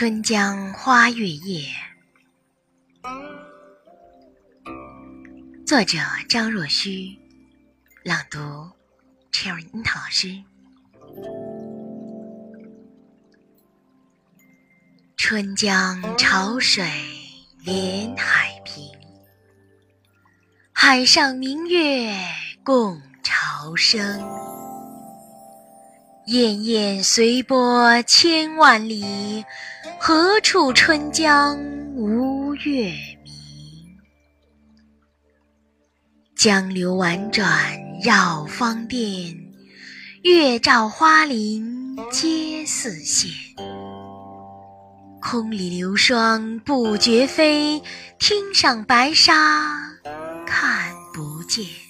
春江花月夜，作者张若虚，朗读 Cherry 樱桃老师。春江潮水连海平，海上明月共潮生。滟滟随波千万里，何处春江无月明？江流宛转绕芳甸，月照花林皆似霰。空里流霜不觉飞，汀上白沙看不见。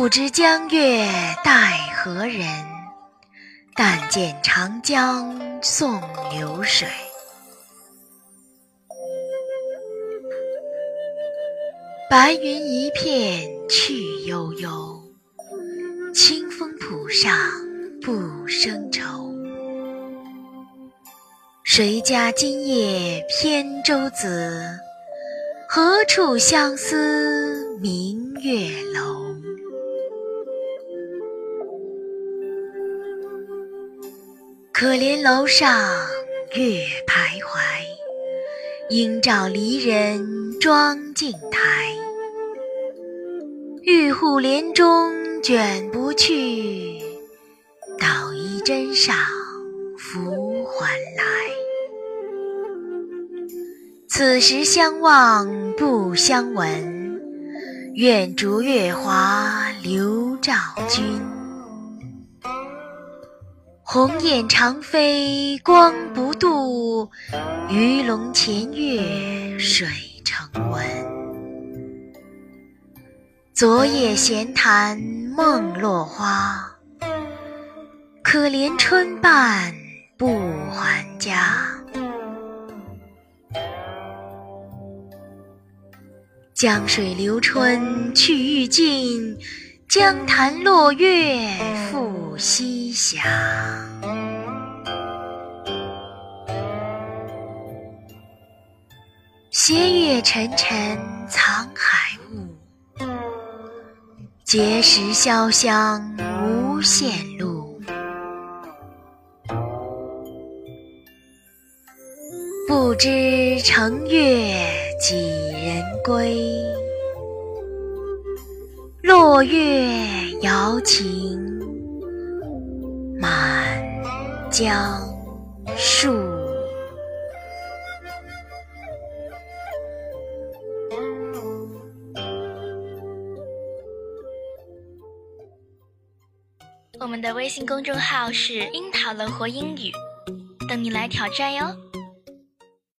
不知江月待何人？但见长江送流水。白云一片去悠悠，清风浦上不胜愁。谁家今夜扁舟子？何处相思明月楼？可怜楼上月徘徊，应照离人妆镜台。玉户帘中卷不去，捣衣砧上拂还来。此时相望不相闻，愿逐月华流照君。鸿雁长飞光不度，鱼龙潜跃水成文。昨夜闲谈梦落花，可怜春半不还家。江水流春去欲尽。江潭落月复西斜，斜月沉沉藏海雾，碣石潇湘无限路。不知乘月几人归？落月摇情满江树。我们的微信公众号是“樱桃乐活英语”，等你来挑战哟。